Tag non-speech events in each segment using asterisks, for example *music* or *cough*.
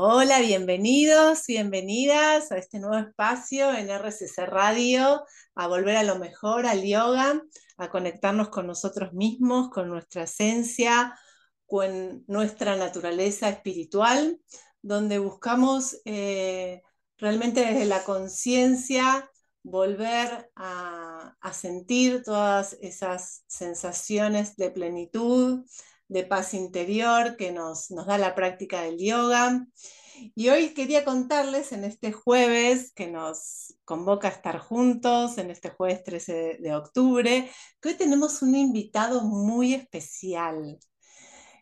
Hola, bienvenidos, bienvenidas a este nuevo espacio en RCC Radio, a volver a lo mejor, al yoga, a conectarnos con nosotros mismos, con nuestra esencia, con nuestra naturaleza espiritual, donde buscamos eh, realmente desde la conciencia volver a, a sentir todas esas sensaciones de plenitud, de paz interior que nos, nos da la práctica del yoga. Y hoy quería contarles en este jueves que nos convoca a estar juntos, en este jueves 13 de octubre, que hoy tenemos un invitado muy especial.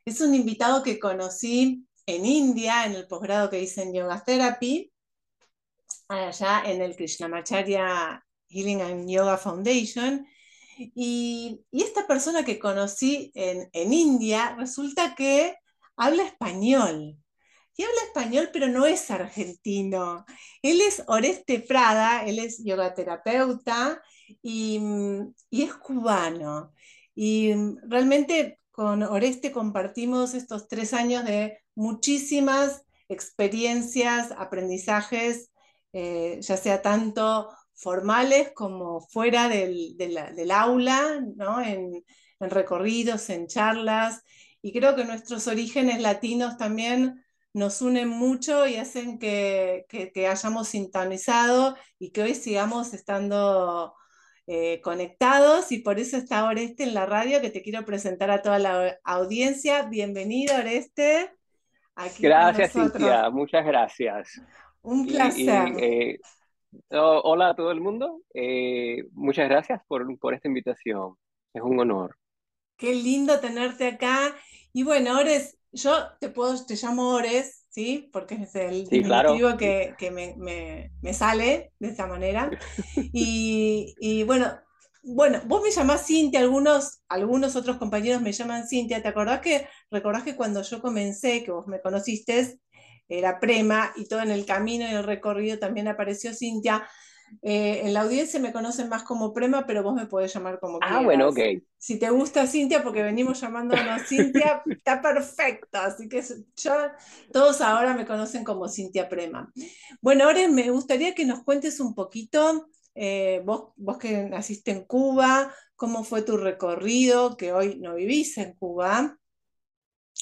Es un invitado que conocí en India, en el posgrado que hice en Yoga Therapy, allá en el Krishnamacharya Healing and Yoga Foundation, y, esta persona que conocí en, India resulta que habla español. Y habla español, pero no es argentino. Él es Oreste Prada, él es yogaterapeuta y, y es cubano. Y realmente con Oreste compartimos estos tres años de muchísimas experiencias, aprendizajes, eh, ya sea tanto formales como fuera del, aula, ¿no? en, recorridos, en charlas. Y creo que nuestros orígenes latinos también nos unen mucho y hacen que, hayamos sintonizado y que hoy sigamos estando eh, conectados. Y por eso está Oreste en la radio, que te quiero presentar a toda la audiencia. Bienvenido, Oreste. gracias, Cintia. Muchas gracias. Un placer. Eh, hola a todo el mundo. Eh, muchas gracias por, por esta invitación. Es un honor. Qué lindo tenerte acá. Y bueno, Ores, yo te puedo, te llamo Ores, ¿sí? Porque es el sí, que, que me, me, me, sale de esa manera. Y, y, bueno, bueno, vos me llamás Cintia, algunos, algunos otros compañeros me llaman Cintia. ¿Te acordás que, recordás que cuando yo comencé, que vos me conociste, era Prema, y todo en el camino y el recorrido también apareció Cintia. Eh, en la audiencia me conocen más como Prema, pero vos me podés llamar como ah, bueno, ok. Si te gusta Cintia, porque venimos llamándonos Cintia, *laughs* está perfecto. Así que yo, todos ahora me conocen como Cintia Prema. Bueno, ahora me gustaría que nos cuentes un poquito, eh, vos, vos que naciste en Cuba, cómo fue tu recorrido, que hoy no vivís en Cuba.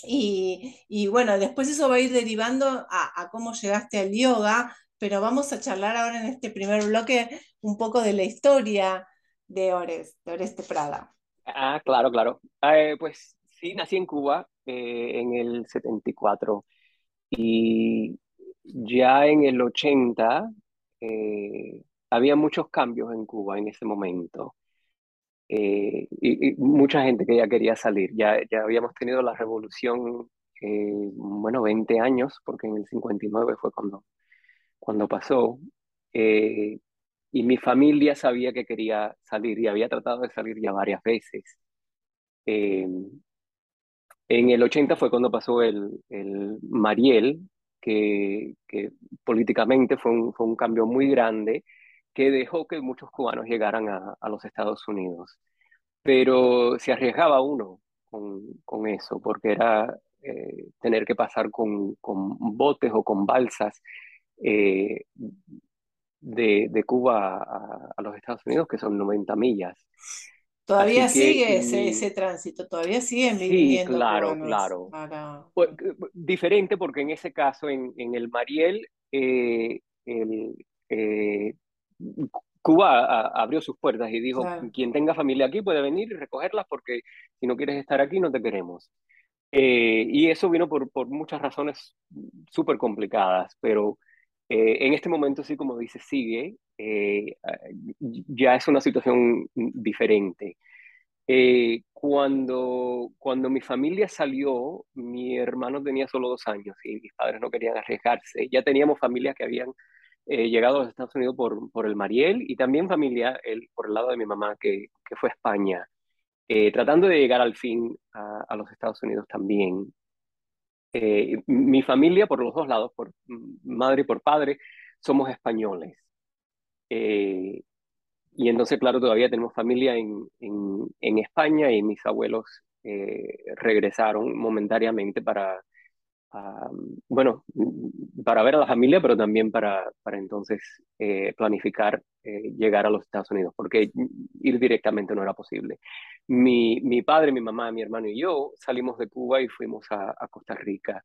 Y, bueno, después eso va a ir derivando a, cómo llegaste al yoga, pero vamos a charlar ahora en este primer bloque un poco de la historia de Ores, de Oreste Prada. Ah, claro, claro. Eh, pues sí, nací en Cuba eh, en el 74 y ya en el 80 eh, había muchos cambios en Cuba en ese momento. Eh, y, mucha gente que ya quería salir. Ya, ya habíamos tenido la revolución, eh, bueno, 20 años, porque en el 59 fue cuando, cuando pasó. Eh, y mi familia sabía que quería salir y había tratado de salir ya varias veces. en el 80 fue cuando pasó el, el Mariel, que, que políticamente fue un, fue un cambio muy grande que dejó que muchos cubanos llegaran a, a los Estados Unidos. Pero se arriesgaba uno con, con eso, porque era eh, tener que pasar con, con, botes o con balsas eh, de, de, Cuba a, a, los Estados Unidos, que son 90 millas. Todavía sigue ese, ese, tránsito, todavía siguen viviendo. Sí, claro, claro. Pues, diferente porque en ese caso, en, en el Mariel, eh, el, Cuba abrió sus puertas y dijo, quien tenga familia aquí puede venir y recogerlas porque si no quieres estar aquí no te queremos. Eh, y eso vino por, por muchas razones súper complicadas, pero eh, en este momento sí, como dice, sigue, eh, ya es una situación diferente. cuando, cuando mi familia salió, mi hermano tenía solo dos años y mis padres no querían arriesgarse. Ya teníamos familias que habían eh, llegado a los Estados Unidos por, por el Mariel y también familia el, por el lado de mi mamá que, que fue a España, eh, tratando de llegar al fin a, a los Estados Unidos también. Eh, mi familia, por los dos lados, por madre y por padre, somos españoles. y entonces, claro, todavía tenemos familia en, en, en España y mis abuelos regresaron momentáneamente para, bueno, para ver a la familia, pero también para, para entonces eh, planificar eh, llegar a los Estados Unidos, porque ir directamente no era posible. Mi, mi, padre, mi mamá, mi hermano y yo salimos de Cuba y fuimos a, a, Costa Rica.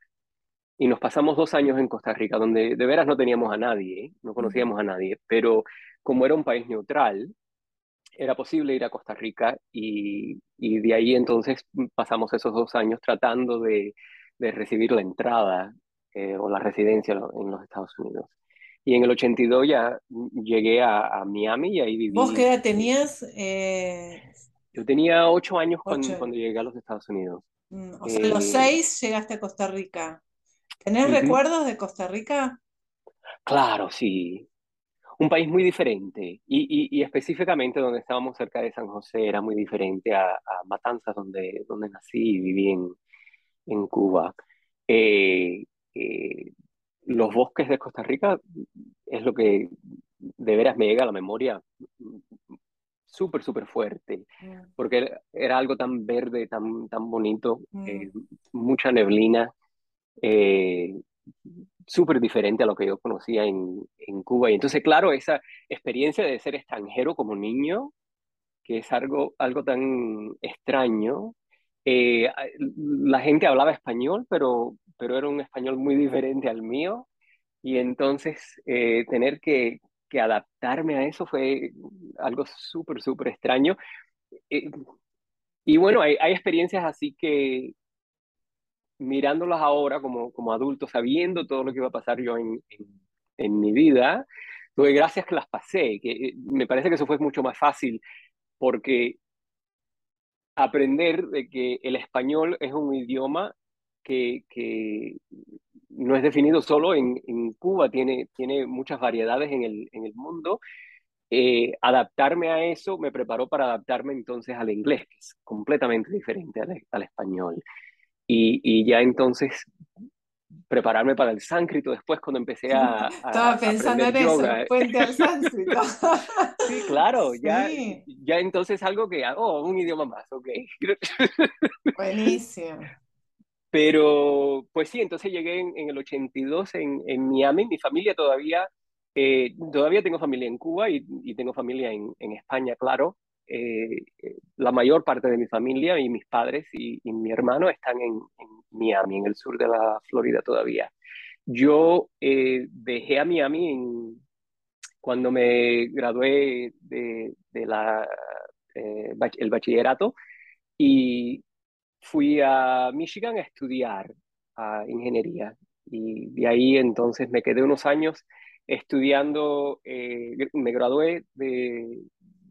Y nos pasamos dos años en Costa Rica, donde de veras no teníamos a nadie, no conocíamos a nadie, pero como era un país neutral, era posible ir a Costa Rica y, y de ahí entonces pasamos esos dos años tratando de de recibir la entrada eh, o la residencia en los Estados Unidos. Y en el 82 ya llegué a, Miami y ahí viví. ¿Vos qué edad tenías? Eh, Yo tenía ocho años Cuando, llegué a los Estados Unidos. Mm, o sea, a los eh, seis llegaste a Costa Rica. ¿Tenés recuerdos de Costa Rica? Claro, sí. Un país muy diferente y, y, específicamente donde estábamos cerca de San José era muy diferente a, a Matanzas, donde, donde nací y viví en, en Cuba. Eh, eh, los bosques de Costa Rica es lo que de veras me llega a la memoria súper, súper fuerte, mm. porque era algo tan verde, tan, tan bonito, eh, mm. mucha neblina, súper diferente a lo que yo conocía en, en, Cuba. Y entonces, claro, esa experiencia de ser extranjero como niño, que es algo, algo tan extraño, eh, la gente hablaba español, pero, pero era un español muy diferente al mío. Y entonces eh, tener que, que, adaptarme a eso fue algo súper, súper extraño. Eh, y bueno, hay, hay, experiencias así que mirándolas ahora como, como adulto, sabiendo todo lo que iba a pasar yo en, en, en mi vida, tuve gracias que las pasé, que me parece que eso fue mucho más fácil porque aprender de que el español es un idioma que, no es definido solo en, Cuba, tiene, muchas variedades en el, mundo. Eh, adaptarme a eso me preparó para adaptarme entonces al inglés, que es completamente diferente al, español. Y, ya entonces prepararme para el sánscrito después cuando empecé a... Estaba pensando en eso, puente al sánscrito. *laughs* sí, claro, *laughs* ya, ya entonces algo que oh, un idioma más, ok. Buenísimo. *laughs* Pero, pues sí, entonces llegué en, en el 82 en, en, Miami, mi familia todavía, eh, todavía tengo familia en Cuba y, y tengo familia en, en España, claro, eh, la mayor parte de mi familia y mis padres y, mi hermano están en, Miami, en el sur de la Florida todavía. Yo eh, dejé a Miami en, cuando me gradué de, la, eh, el bachillerato y fui a Michigan a estudiar a ingeniería. Y de ahí entonces me quedé unos años estudiando, me gradué de,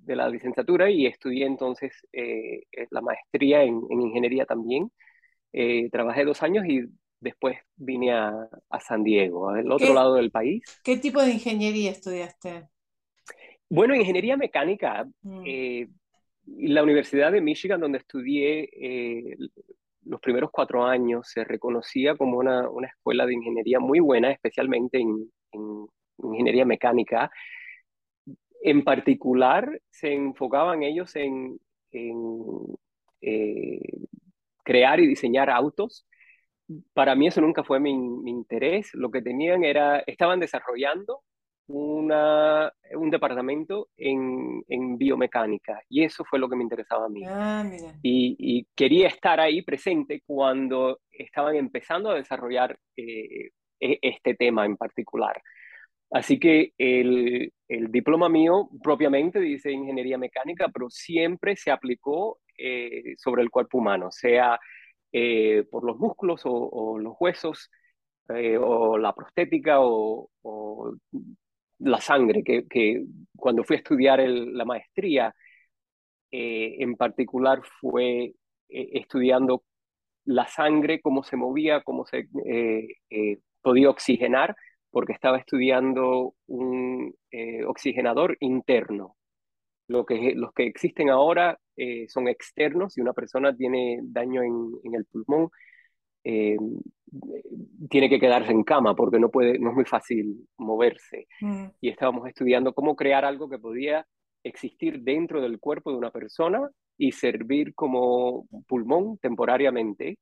de la licenciatura y estudié entonces eh, la maestría en, ingeniería también. Eh, trabajé dos años y después vine a, San Diego, al otro lado del país. ¿Qué tipo de ingeniería estudiaste? Bueno, ingeniería mecánica. Mm. Eh, la Universidad de Michigan, donde estudié los primeros cuatro años, se reconocía como una, escuela de ingeniería muy buena, especialmente en, en ingeniería mecánica en particular se enfocaban ellos en, eh, crear y diseñar autos. Para mí eso nunca fue mi, interés. Lo que tenían era, estaban desarrollando una, un departamento en, biomecánica y eso fue lo que me interesaba a mí. Ah, y, quería estar ahí presente cuando estaban empezando a desarrollar eh, e, este tema en particular. Así que el, el, diploma mío propiamente dice ingeniería mecánica, pero siempre se aplicó eh, sobre el cuerpo humano, sea eh, por los músculos o, los huesos, eh, o la prostética o, la sangre, que, que, cuando fui a estudiar la maestría, en particular fue estudiando la sangre, cómo se movía, cómo se podía oxigenar porque estaba estudiando un eh, oxigenador interno. Lo que, los que existen ahora eh, son externos. Si una persona tiene daño en, el pulmón, eh, tiene que quedarse en cama porque no, puede, no es muy fácil moverse. Mm. Y estábamos estudiando cómo crear algo que podía existir dentro del cuerpo de una persona y servir como pulmón temporariamente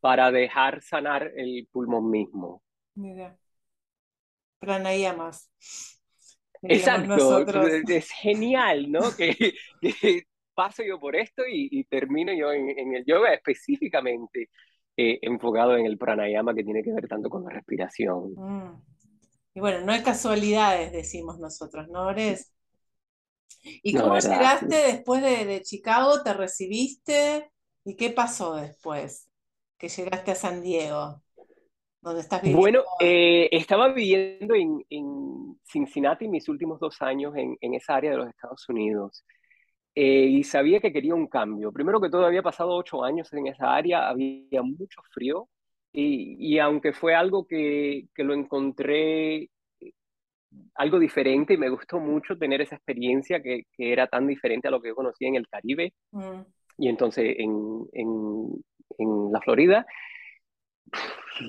para dejar sanar el pulmón mismo. Mira. Pranayamas. Exacto, es genial, ¿no? *laughs* que, que, paso yo por esto y, termino yo en, el yoga específicamente eh, enfocado en el pranayama que tiene que ver tanto con la respiración. Mm. Y bueno, no hay casualidades, decimos nosotros, ¿no, Ores? ¿Y cómo llegaste después de, Chicago? ¿Te recibiste? ¿Y qué pasó después que llegaste a San Diego? ¿Dónde estás viviendo? Bueno, eh, estaba viviendo en, Cincinnati mis últimos dos años en, esa área de los Estados Unidos. Eh, y sabía que quería un cambio. Primero que todo, había pasado ocho años en esa área, había mucho frío, y, aunque fue algo que, que, lo encontré algo diferente y me gustó mucho tener esa experiencia que, que era tan diferente a lo que yo conocía en el Caribe mm. y entonces en, en, en, la Florida,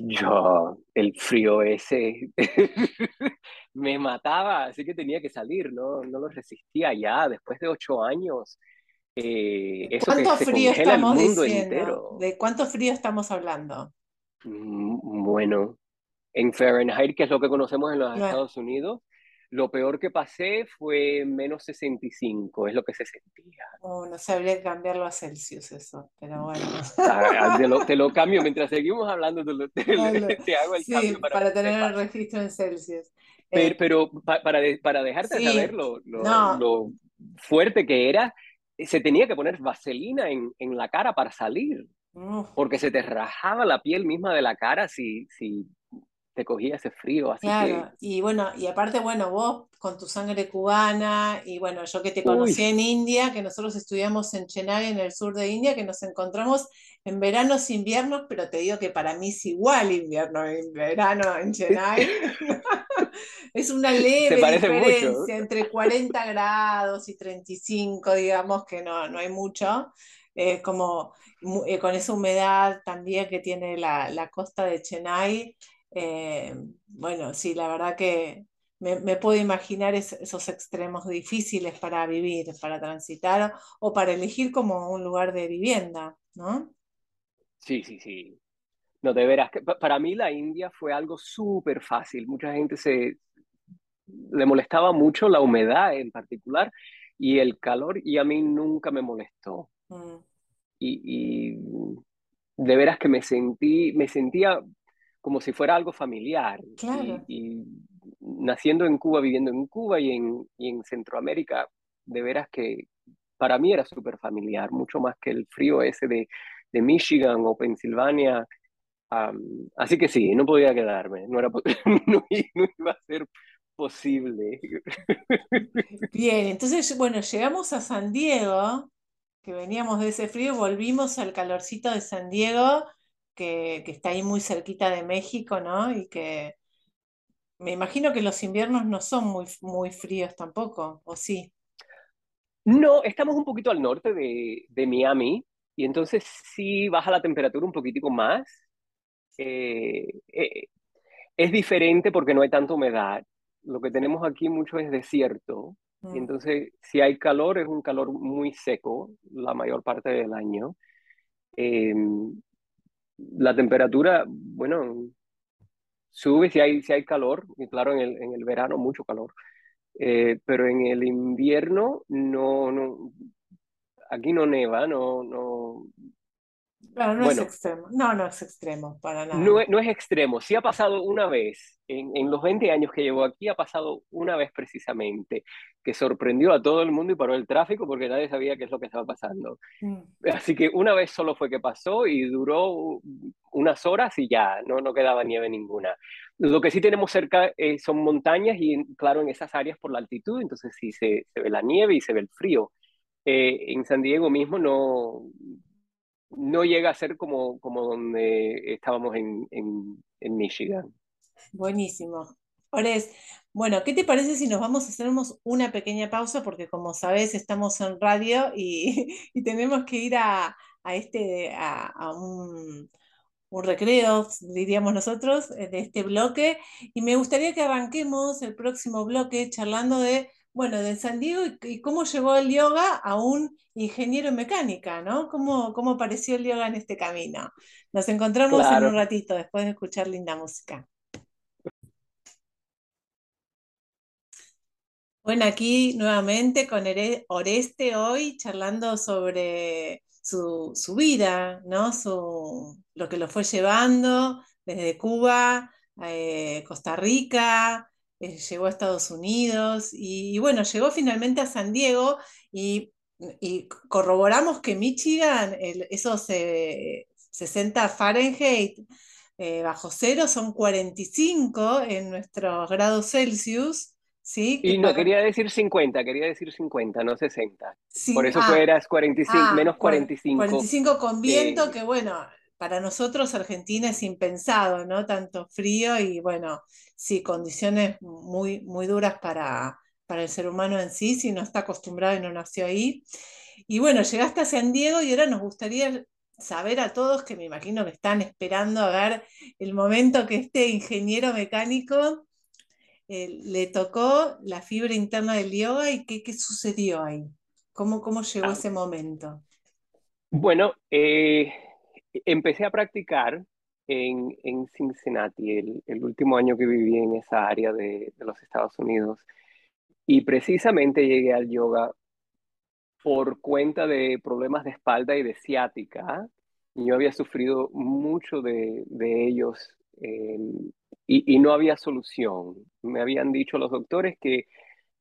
yo, el frío ese *laughs* me mataba, así que tenía que salir, no, no lo resistía ya después de ocho años. Eh, eso ¿Cuánto frío estamos diciendo? ¿De cuánto frío estamos hablando? Mm, bueno, en Fahrenheit, que es lo que conocemos en los Estados Unidos, lo peor que pasé fue menos 65, es lo que se sentía. Oh, no sabría cambiarlo a Celsius eso, pero bueno. Ah, te, lo, *laughs* cambio, mientras seguimos hablando, te, te, hago el cambio. Para, para tener el registro en Celsius. Pero, eh, para, para dejarte saber lo, lo, fuerte que era, se tenía que poner vaselina en, en la cara para salir. Porque se te rajaba la piel misma de la cara si, si te cogía ese frío. Así claro, y bueno, y aparte, bueno, vos con tu sangre cubana, y bueno, yo que te conocí en India, que nosotros estudiamos en Chennai, en el sur de India, que nos encontramos en veranos, inviernos, pero te digo que para mí es igual invierno y verano en Chennai. *laughs* *laughs* es una leve diferencia entre 40 grados y 35, digamos que no, no hay mucho. Es como eh, con esa humedad también que tiene la, la costa de Chennai, eh, bueno, sí, la verdad que me, puedo imaginar esos extremos difíciles para vivir, para transitar o para elegir como un lugar de vivienda, ¿no? Sí, sí, sí. No, de veras, que para mí la India fue algo súper fácil. Mucha gente se le molestaba mucho la humedad en particular y el calor y a mí nunca me molestó. Mm. Y, y, de veras que me sentí, me sentía como si fuera algo familiar. Y, naciendo en Cuba, viviendo en Cuba y en, y en Centroamérica, de veras que para mí era súper familiar, mucho más que el frío ese de, de Michigan o Pensilvania. así que sí, no podía quedarme, no, era, *laughs* no, iba a ser posible. Bien, entonces, bueno, llegamos a San Diego, que veníamos de ese frío, volvimos al calorcito de San Diego que, está ahí muy cerquita de México, ¿no? Y que me imagino que los inviernos no son muy, muy fríos tampoco, ¿o sí? No, estamos un poquito al norte de, de Miami y entonces sí baja la temperatura un poquitico más. Eh, eh, es diferente porque no hay tanta humedad. Lo que tenemos aquí mucho es desierto. Y mm. entonces, si hay calor, es un calor muy seco la mayor parte del año. Em, la temperatura, bueno, sube si hay, si hay calor, y claro, en el, en el verano mucho calor, eh, pero en el invierno no, no, aquí no neva, no, no, Claro, no es extremo. No, no es extremo, para nada. No, no es extremo. Sí ha pasado una vez, en, en, los 20 años que llevo aquí, ha pasado una vez precisamente, que sorprendió a todo el mundo y paró el tráfico porque nadie sabía qué es lo que estaba pasando. Mm. Así que una vez solo fue que pasó y duró unas horas y ya, no, no quedaba nieve ninguna. Lo que sí tenemos cerca eh, son montañas y, claro, en esas áreas por la altitud, entonces sí se, se ve la nieve y se ve el frío. Eh, en San Diego mismo no, no llega a ser como, como donde estábamos en, en, Michigan. Buenísimo. Ores, bueno, ¿qué te parece si nos vamos a hacer una pequeña pausa? Porque como sabes, estamos en radio *laughs* y, tenemos que ir a, este, a, un, un, recreo, diríamos nosotros, de este bloque. Y me gustaría que arranquemos el próximo bloque charlando de bueno, de San Diego y, cómo llegó el yoga a un ingeniero en mecánica, ¿no? ¿Cómo, cómo apareció el yoga en este camino? Nos encontramos en un ratito después de escuchar linda música. Bueno, aquí nuevamente con Oreste hoy charlando sobre su, vida, ¿no? Su, lo que lo fue llevando desde Cuba, eh, Costa Rica, eh, llegó a Estados Unidos y, bueno, llegó finalmente a San Diego y, corroboramos que Michigan, esos 60 Fahrenheit eh, bajo cero son 45 en nuestros grados Celsius y no, quería decir 50, quería decir 50, no 60. Por eso ah, eras 45, ah, menos 45. 45 con viento, que bueno, para nosotros Argentina es impensado, ¿no? Tanto frío y bueno, sí, condiciones muy, muy duras para, para el ser humano en sí, si no está acostumbrado y no nació ahí. Y bueno, llegaste a San Diego y ahora nos gustaría saber a todos, que me imagino que están esperando a ver el momento que este ingeniero mecánico eh, le tocó la fibra interna del yoga y qué, qué sucedió ahí? ¿Cómo, cómo llegó ah. ese momento? Bueno, eh, empecé a practicar en, en Cincinnati, el, último año que viví en esa área de, los Estados Unidos. Y precisamente llegué al yoga por cuenta de problemas de espalda y de ciática. Yo había sufrido mucho de, de ellos y, no había solución. Me habían dicho los doctores que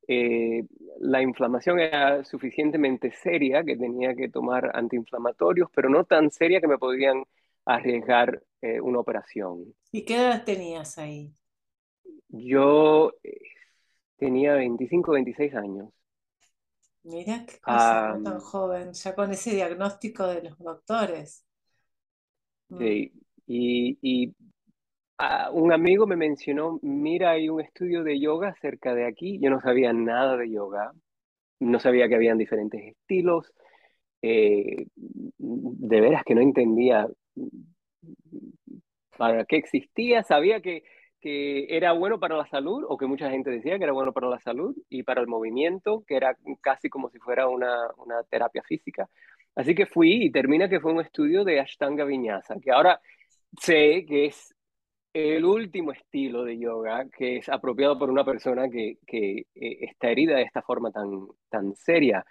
eh, la inflamación era suficientemente seria que tenía que tomar antiinflamatorios, pero no tan seria que me podían arriesgar eh, una operación. ¿Y qué edad tenías ahí? Yo eh, tenía 25, 26 años. Mira qué cosa, tan joven, ya con ese diagnóstico de los doctores. Sí, y, y un amigo me mencionó, mira, hay un estudio de yoga cerca de aquí. Yo no sabía nada de yoga, no sabía que habían diferentes estilos. Eh, de veras que no entendía para qué existía. Sabía que, que era bueno para la salud, o que mucha gente decía que era bueno para la salud y para el movimiento, que era casi como si fuera una, una terapia física. Así que fui y termina que fue un estudio de Ashtanga Vinyasa, que ahora sé que es el último estilo de yoga que es apropiado por una persona que, que eh, está herida de esta forma tan, tan seria.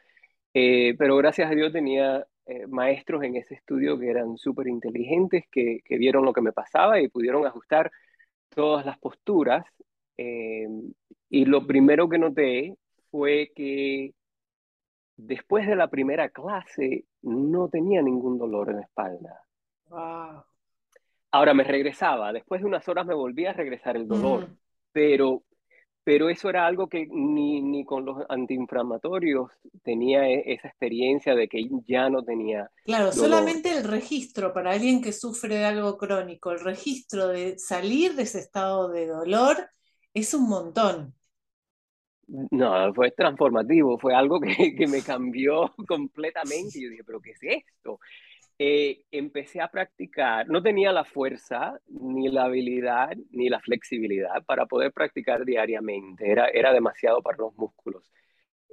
Eh, pero gracias a Dios tenía eh, maestros en ese estudio que eran súper inteligentes, que, que, vieron lo que me pasaba y pudieron ajustar todas las posturas. y lo primero que noté fue que después de la primera clase no tenía ningún dolor en la espalda. Wow. Ahora me regresaba, después de unas horas me volvía a regresar el dolor, pero, pero eso era algo que ni, ni con los antiinflamatorios tenía e, esa experiencia de que ya no tenía. Claro, solamente el registro para alguien que sufre de algo crónico, el registro de salir de ese estado de dolor es un montón. No, fue transformativo, fue algo que, que me *laughs* cambió completamente. Yo dije, pero ¿qué es esto? Eh, empecé a practicar, no tenía la fuerza, ni la habilidad, ni la flexibilidad para poder practicar diariamente, era, era demasiado para los músculos.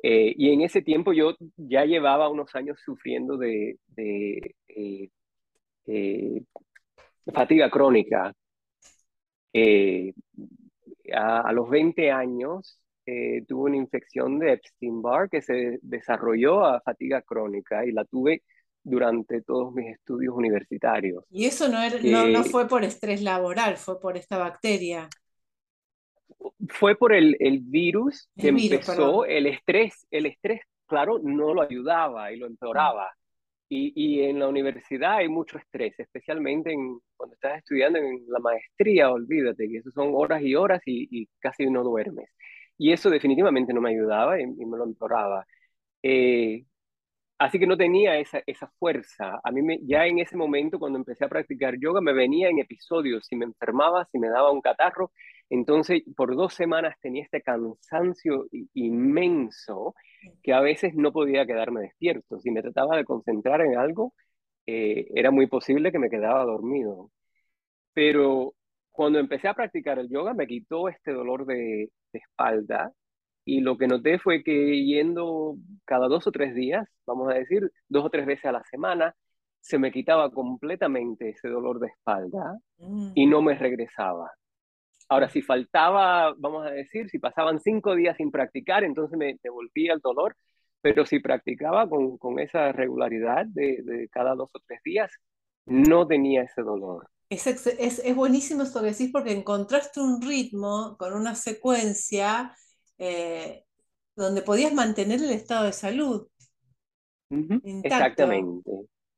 Eh, y en ese tiempo yo ya llevaba unos años sufriendo de, eh, fatiga crónica. A, a, los 20 años tuve una infección de Epstein-Barr que se desarrolló a fatiga crónica y la tuve durante todos mis estudios universitarios. Y eso no, no, no, fue por estrés laboral, fue por esta bacteria. Fue por el, el virus que empezó, el estrés, el estrés, claro, no lo ayudaba y lo empeoraba. Y, y, en la universidad hay mucho estrés, especialmente en, cuando estás estudiando en la maestría, olvídate que eso son horas y horas y, y casi no duermes. Y eso definitivamente no me ayudaba y, me lo empeoraba. Eh, Así que no tenía esa, esa fuerza. A mí ya en ese momento, cuando empecé a practicar yoga, me venía en episodios. Si me enfermaba, si me daba un catarro, entonces por dos semanas tenía este cansancio inmenso que a veces no podía quedarme despierto. Si me trataba de concentrar en algo, eh, era muy posible que me quedaba dormido. Pero cuando empecé a practicar el yoga, me quitó este dolor de espalda y lo que noté fue que yendo cada dos o tres días, vamos a decir, dos o tres veces a la semana, se me quitaba completamente ese dolor de espalda y no me regresaba. Ahora, si faltaba, vamos a decir, si pasaban cinco días sin practicar, entonces me, volvía el dolor, pero si practicaba con, con esa regularidad de, de, cada dos o tres días, no tenía ese dolor. Es, es, es, buenísimo esto que decís porque encontraste un ritmo con una secuencia eh, donde podías mantener el estado de salud. Exactamente.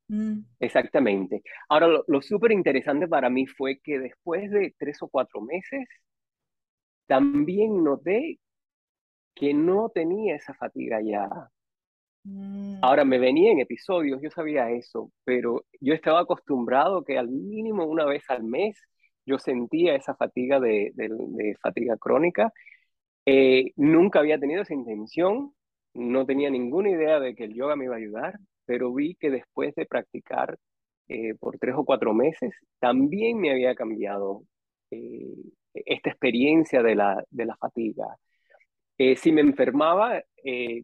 Mm. Exactamente. Ahora, lo, lo súper interesante para mí fue que después de tres o cuatro meses, también noté que no tenía esa fatiga ya. Mm. Ahora me venía en episodios, yo sabía eso, pero yo estaba acostumbrado que al mínimo una vez al mes yo sentía esa fatiga de, de, fatiga crónica. Eh, nunca había tenido esa intención, no tenía ninguna idea de que el yoga me iba a ayudar, pero vi que después de practicar eh, por tres o cuatro meses, también me había cambiado eh, esta experiencia de la, de la fatiga. Si me enfermaba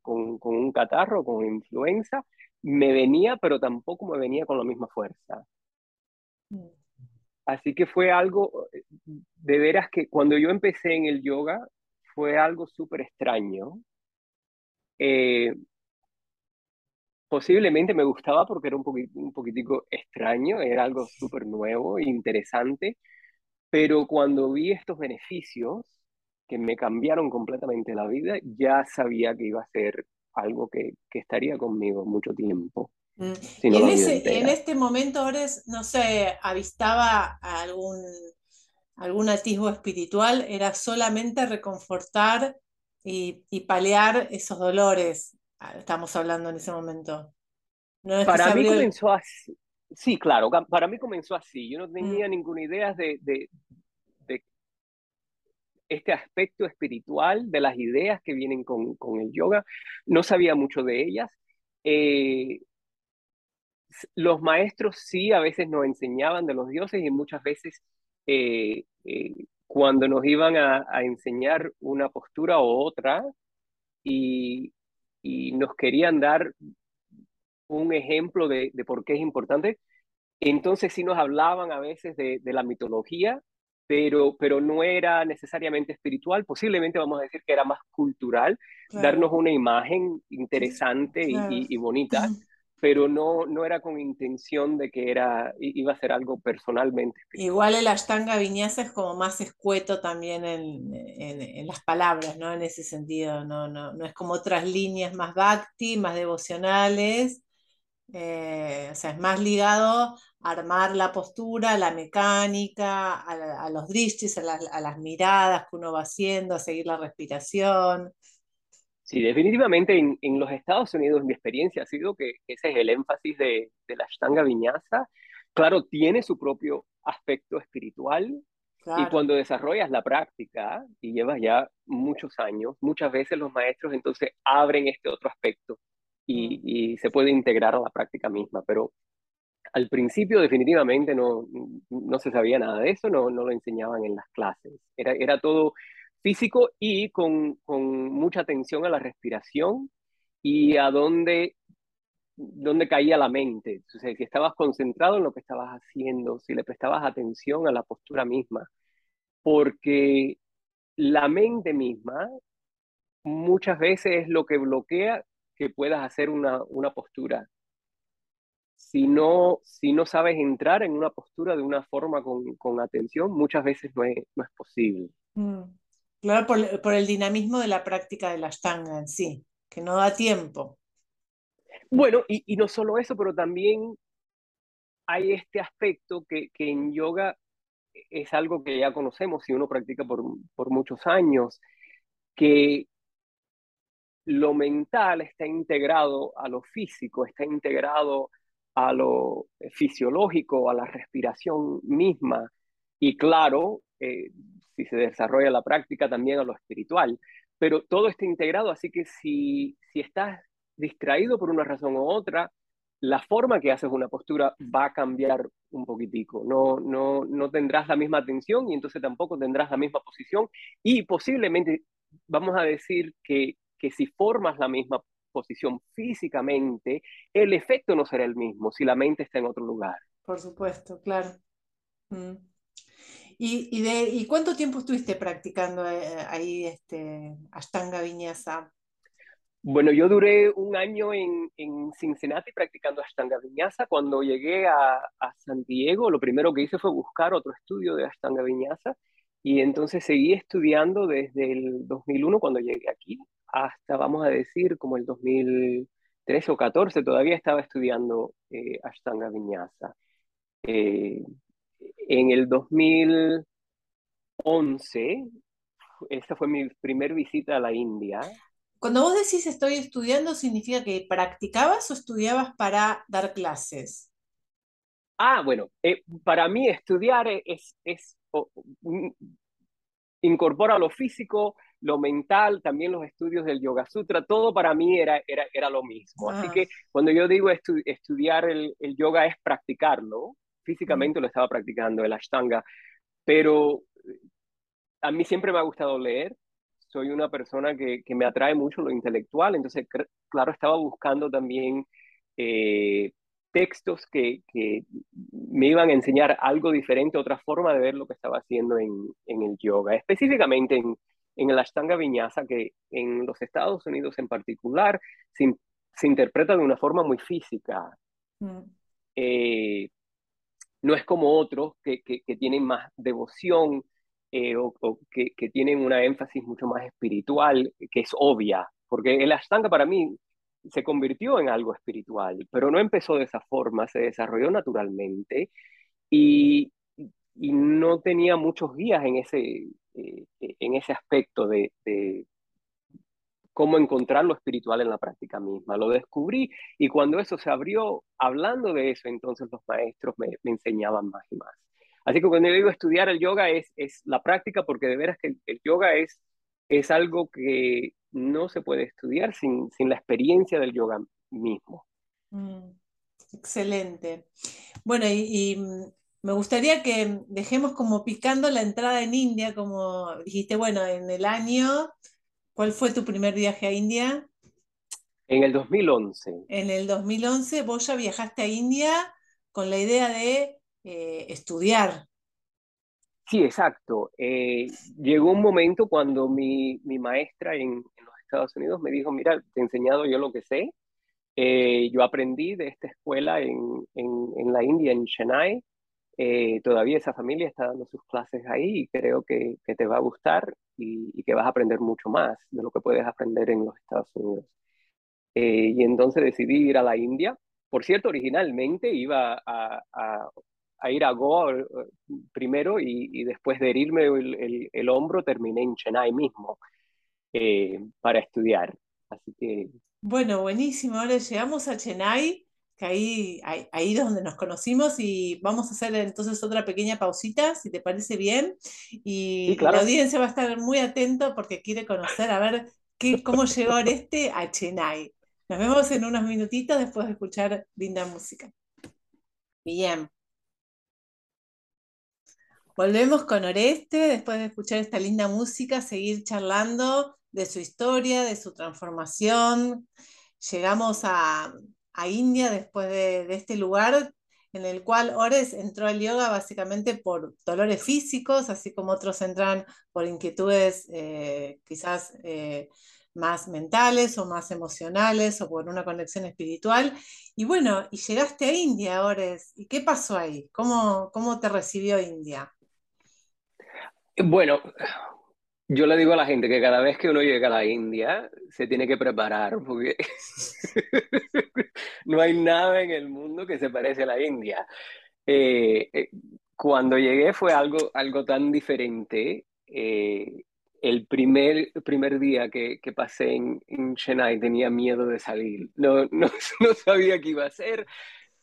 con, con, un catarro, con influenza, me venía, pero tampoco me venía con la misma fuerza. Mm. Así que fue algo, de veras que cuando yo empecé en el yoga, fue algo súper extraño. Eh, posiblemente me gustaba porque era un, un poquitico extraño, era algo súper nuevo e interesante, pero cuando vi estos beneficios que me cambiaron completamente la vida, ya sabía que iba a ser algo que, que estaría conmigo mucho tiempo. Mm. y, en ese, en este momento, ahora no sé, avistaba algún, algún atisbo espiritual, era solamente reconfortar y, y paliar esos dolores Ah, estamos hablando en ese momento. para mí comenzó así. Sí, claro, para mí comenzó así. Yo no tenía mm. ninguna idea de, de, este aspecto espiritual, de las ideas que vienen con, con el yoga. No sabía mucho de ellas. Eh, los maestros sí a veces nos enseñaban de los dioses y muchas veces eh, eh, cuando nos iban a, a, enseñar una postura u otra y, y nos querían dar un ejemplo de, de, por qué es importante. Entonces sí nos hablaban a veces de, de la mitología, pero, pero no era necesariamente espiritual, posiblemente vamos a decir que era más cultural, darnos una imagen interesante y, y, bonita, *clears throat* pero no, no era con intención de que era, iba a ser algo personalmente. Igual el Ashtanga Vinyasa es como más escueto también en, en, las palabras, ¿no? En ese sentido, no, no, no es como otras líneas más bhakti, más devocionales, eh, o sea, es más ligado a armar la postura, la mecánica, a, los drishtis, a, a las miradas que uno va haciendo, a seguir la respiración. Sí, definitivamente en, en, los Estados Unidos mi experiencia ha sido que ese es el énfasis de, de la Ashtanga Vinyasa. Claro, tiene su propio aspecto espiritual y cuando desarrollas la práctica y llevas ya muchos años, muchas veces los maestros entonces abren este otro aspecto y, mm. y se puede integrar a la práctica misma, pero al principio definitivamente no, no se sabía nada de eso, no, no lo enseñaban en las clases. Era, era todo físico y con, con mucha atención a la respiración y a dónde, dónde caía la mente. O sea, si estabas concentrado en lo que estabas haciendo, si le prestabas atención a la postura misma, porque la mente misma muchas veces es lo que bloquea que puedas hacer una, una postura. Si no, si no sabes entrar en una postura de una forma con, con atención, muchas veces no es, no es posible. Mm. Claro, por, el dinamismo de la práctica de la ashtanga en sí, que no da tiempo. Bueno, y, no solo eso, pero también hay este aspecto que, que, en yoga es algo que ya conocemos si uno practica por, por muchos años, que lo mental está integrado a lo físico, está integrado a lo fisiológico, a la respiración misma. Y claro, eh, si se desarrolla la práctica, también a lo espiritual. Pero todo está integrado, así que si, si estás distraído por una razón u otra, la forma que haces una postura va a cambiar un poquitico. No, no, no tendrás la misma atención y entonces tampoco tendrás la misma posición y posiblemente vamos a decir que, que si formas la misma posición físicamente, el efecto no será el mismo si la mente está en otro lugar. Por supuesto, claro. Mm. ¿Y, de, ¿Y cuánto tiempo estuviste practicando eh, ahí este, Ashtanga Vinyasa? Bueno, yo duré un año en, en Cincinnati practicando Ashtanga Vinyasa. Cuando llegué a, a, San Diego, lo primero que hice fue buscar otro estudio de Ashtanga Vinyasa y entonces seguí estudiando desde el 2001 cuando llegué aquí hasta, vamos a decir, como el 2013 o 14, todavía estaba estudiando eh, Ashtanga Vinyasa. Eh, en el 2011, esta fue mi primer visita a la India. Cuando vos decís estoy estudiando, ¿significa que practicabas o estudiabas para dar clases? Ah, bueno, eh, para mí estudiar es, es incorpora lo físico, lo mental, también los estudios del Yoga Sutra, todo para mí era, era, era lo mismo. Así ah. que cuando yo digo estudiar el, el, yoga es practicarlo, físicamente lo estaba practicando, el Ashtanga, pero a mí siempre me ha gustado leer, soy una persona que, que me atrae mucho lo intelectual, entonces, claro, estaba buscando también eh, textos que, que, me iban a enseñar algo diferente, otra forma de ver lo que estaba haciendo en, en el yoga, específicamente en, en el Ashtanga Vinyasa, que en los Estados Unidos en particular se, se interpreta de una forma muy física. Mm. Eh, no es como otros que, que, tienen más devoción eh, o, que, que, tienen una énfasis mucho más espiritual, que es obvia, porque el Ashtanga para mí se convirtió en algo espiritual, pero no empezó de esa forma, se desarrolló naturalmente y, y no tenía muchos guías en ese, eh, en ese aspecto de, cómo encontrar lo espiritual en la práctica misma. Lo descubrí y cuando eso se abrió, hablando de eso, entonces los maestros me, me enseñaban más y más. Así que cuando yo digo estudiar el yoga es, es la práctica porque de veras que el, yoga es, es algo que no se puede estudiar sin, sin la experiencia del yoga mismo. Mm, excelente. Bueno, y, y, me gustaría que dejemos como picando la entrada en India, como dijiste, bueno, en el año, ¿cuál fue tu primer viaje a India? En el 2011. En el 2011 vos ya viajaste a India con la idea de eh, estudiar. Sí, exacto. Eh, llegó un momento cuando mi, mi maestra en, en, los Estados Unidos me dijo, mira, te he enseñado yo lo que sé. Eh, yo aprendí de esta escuela en, en, en la India, en Chennai, eh, todavía esa familia está dando sus clases ahí y creo que, que te va a gustar y, y, que vas a aprender mucho más de lo que puedes aprender en los Estados Unidos. Eh, y entonces decidí ir a la India. Por cierto, originalmente iba a, a, ir a Goa eh, primero y, y, después de herirme el, el, el, hombro terminé en Chennai mismo para estudiar. Así que... Bueno, buenísimo. Ahora llegamos a Chennai que ahí, ahí, ahí, es donde nos conocimos y vamos a hacer entonces otra pequeña pausita, si te parece bien. Y sí, claro. la audiencia va a estar muy atento porque quiere conocer a ver qué, cómo llegó Oreste a Chennai. Nos vemos en unos minutitos después de escuchar linda música. Bien. Volvemos con Oreste después de escuchar esta linda música, seguir charlando de su historia, de su transformación. Llegamos a, a India después de, de, este lugar en el cual Ores entró al yoga básicamente por dolores físicos, así como otros entran por inquietudes eh, quizás eh, más mentales o más emocionales o por una conexión espiritual. Y bueno, y llegaste a India, Ores. ¿Y qué pasó ahí? ¿Cómo, cómo te recibió India? Bueno, yo le digo a la gente que cada vez que uno llega a la India se tiene que preparar porque *laughs* no hay nada en el mundo que se parece a la India. Eh, eh, cuando llegué fue algo, algo tan diferente. Eh, el primer, primer día que, que pasé en, en, Chennai tenía miedo de salir. No, *laughs* no, no sabía qué iba a hacer.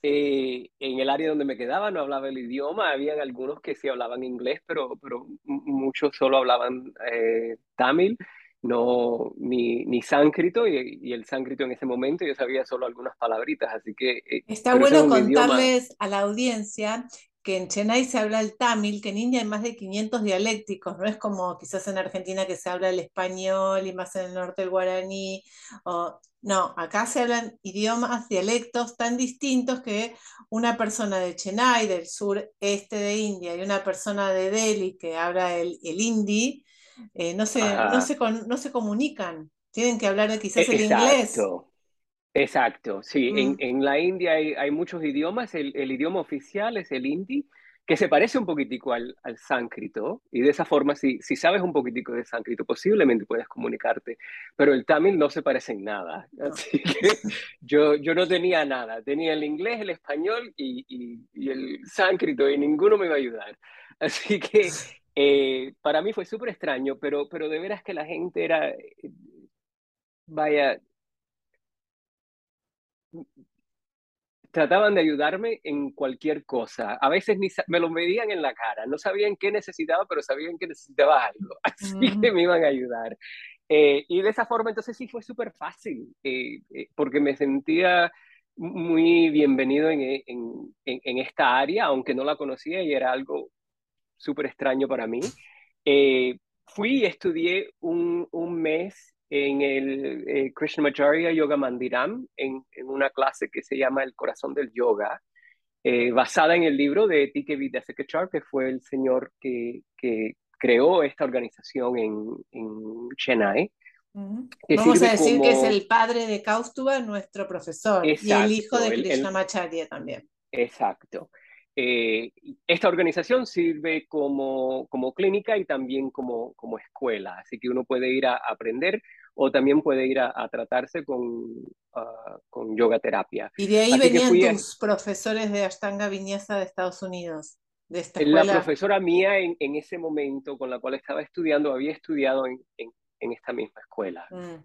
Eh, en el área donde me quedaba no hablaba el idioma, habían algunos que sí hablaban inglés, pero, pero muchos solo hablaban eh, tamil, no, ni, ni sánscrito, y, y, el sánscrito en ese momento yo sabía solo algunas palabritas, así que... Eh, Está bueno contarles idioma... a la audiencia que en Chennai se habla el tamil, que en India hay más de 500 dialécticos, no es como quizás en Argentina que se habla el español y más en el norte el guaraní, o, no, acá se hablan idiomas, dialectos tan distintos que una persona de Chennai, del sureste de India, y una persona de Delhi que habla el, el hindi, eh, no, se, no, se no se comunican, tienen que hablar quizás el inglés. Exacto, sí. En, mm. la India hay, muchos idiomas. El, idioma oficial es el hindi, que se parece un poquitico al, al sánscrito. Y de esa forma, si, si sabes un poquitico de sánscrito, posiblemente puedes comunicarte. Pero el tamil no se parece en nada. Así que yo, yo no tenía nada. Tenía el inglés, el español y, el sánscrito y ninguno me iba a ayudar. Así que eh, para mí fue súper extraño, pero, pero de veras que la gente era, eh, vaya, trataban de ayudarme en cualquier cosa. A veces ni me lo medían en la cara, no sabían qué necesitaba, pero sabían que necesitaba algo, *laughs* así que me iban a ayudar. Eh, y de esa forma entonces sí fue súper fácil, eh, eh, porque me sentía muy bienvenido en, en, en, esta área, aunque no la conocía y era algo súper extraño para mí. fui y estudié un, un mes en el eh, Krishnamacharya Yoga Mandiram, en, en, una clase que se llama El Corazón del Yoga, eh, basada en el libro de T.K. Vidyasakachar, que fue el señor que, que creó esta organización en, en Chennai. Vamos a decir que es el padre de Kaustuba, nuestro profesor, y el hijo de Krishnamacharya también. Exacto. Eh, esta organización sirve como, como, clínica y también como, como escuela, así que uno puede ir a aprender o también puede ir a, tratarse con, ah, con yoga terapia. Y de ahí venían tus profesores de Ashtanga Vinyasa de Estados Unidos. De esta escuela. La profesora mía en, en, ese momento con la cual estaba estudiando había estudiado en, en, esta misma escuela. Mm.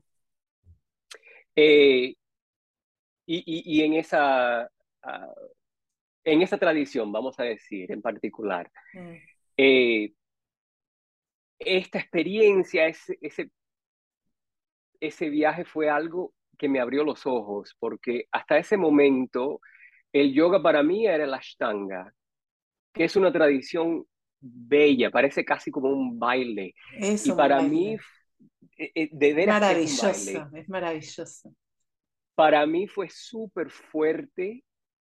Eh, y, y, en esa ah, en esa tradición, vamos a decir, en particular, mm. eh, esta experiencia, ese, ese, ese viaje fue algo que me abrió los ojos, porque hasta ese momento el yoga para mí era la ashtanga, que es una tradición bella, parece casi como un baile. y para mí, eh, eh, de veras maravilloso, es maravilloso. Para mí fue súper fuerte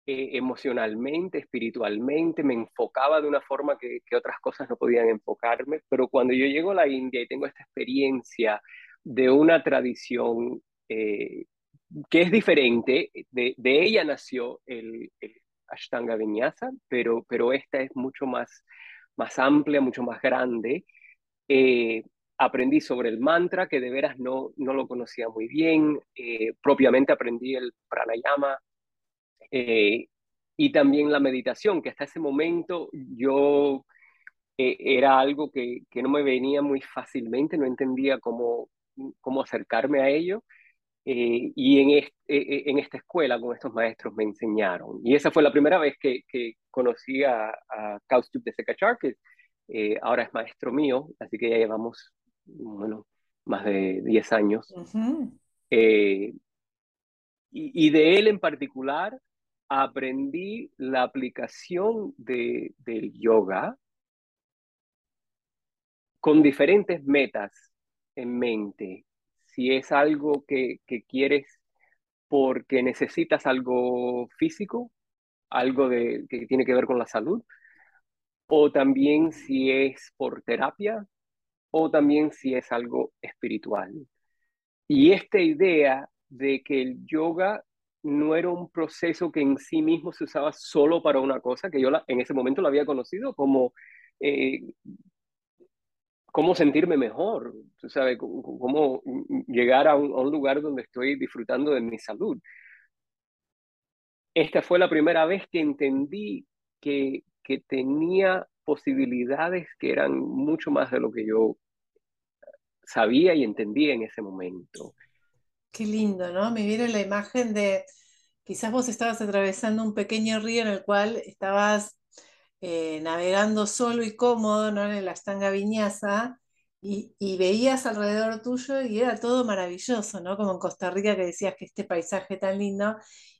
eh, emocionalmente, espiritualmente, me enfocaba de una forma que, otras cosas no podían enfocarme, pero cuando yo llego a la India y tengo esta experiencia de una tradición eh, que es diferente, de, ella nació el, Ashtanga Vinyasa, pero, pero esta es mucho más, más amplia, mucho más grande. Eh, aprendí sobre el mantra, que de veras no, no lo conocía muy bien. propiamente aprendí el pranayama, eh, y también la meditación, que hasta ese momento yo eh, era algo que, que, no me venía muy fácilmente, no entendía cómo, cómo acercarme a ello. Eh, y en, en, esta escuela con estos maestros me enseñaron. Y esa fue la primera vez que, que conocí a, a Kaustup de Sekachar, que ahora es maestro mío, así que ya llevamos, bueno, más de 10 años. y, y, de él en particular, aprendí la aplicación de, del yoga con diferentes metas en mente. Si es algo que, quieres porque necesitas algo físico, algo de, que tiene que ver con la salud, o también si es por terapia, o también si es algo espiritual. Y esta idea de que el yoga no era un proceso que en sí mismo se usaba solo para una cosa, que yo en ese momento lo había conocido como eh, cómo sentirme mejor, tú sabes, cómo, llegar a un, lugar donde estoy disfrutando de mi salud. Esta fue la primera vez que entendí que, que tenía posibilidades que eran mucho más de lo que yo sabía y entendía en ese momento. Qué lindo, ¿no? Me viene la imagen de, quizás vos estabas atravesando un pequeño río en el cual estabas eh, navegando solo y cómodo, ¿no? En la estanga viñasa, y, veías alrededor tuyo y era todo maravilloso, ¿no? Como en Costa Rica que decías que este paisaje tan lindo,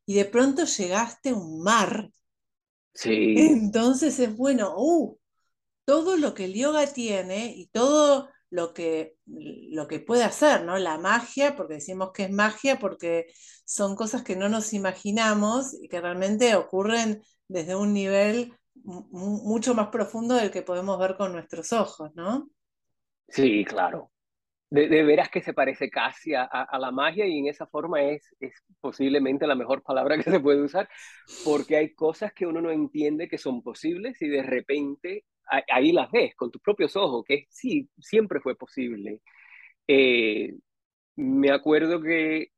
y de pronto llegaste a un mar. Sí. Entonces es bueno, uh, todo lo que el yoga tiene y todo lo que, lo que puede hacer, ¿no? La magia, porque decimos que es magia, porque son cosas que no nos imaginamos y que realmente ocurren desde un nivel mucho más profundo del que podemos ver con nuestros ojos, ¿no? Sí, claro. De, veras que se parece casi a, a, la magia y en esa forma es, es posiblemente la mejor palabra que se puede usar, porque hay cosas que uno no entiende que son posibles y de repente ahí las ves con tus propios ojos, que sí, siempre fue posible. Eh, me acuerdo que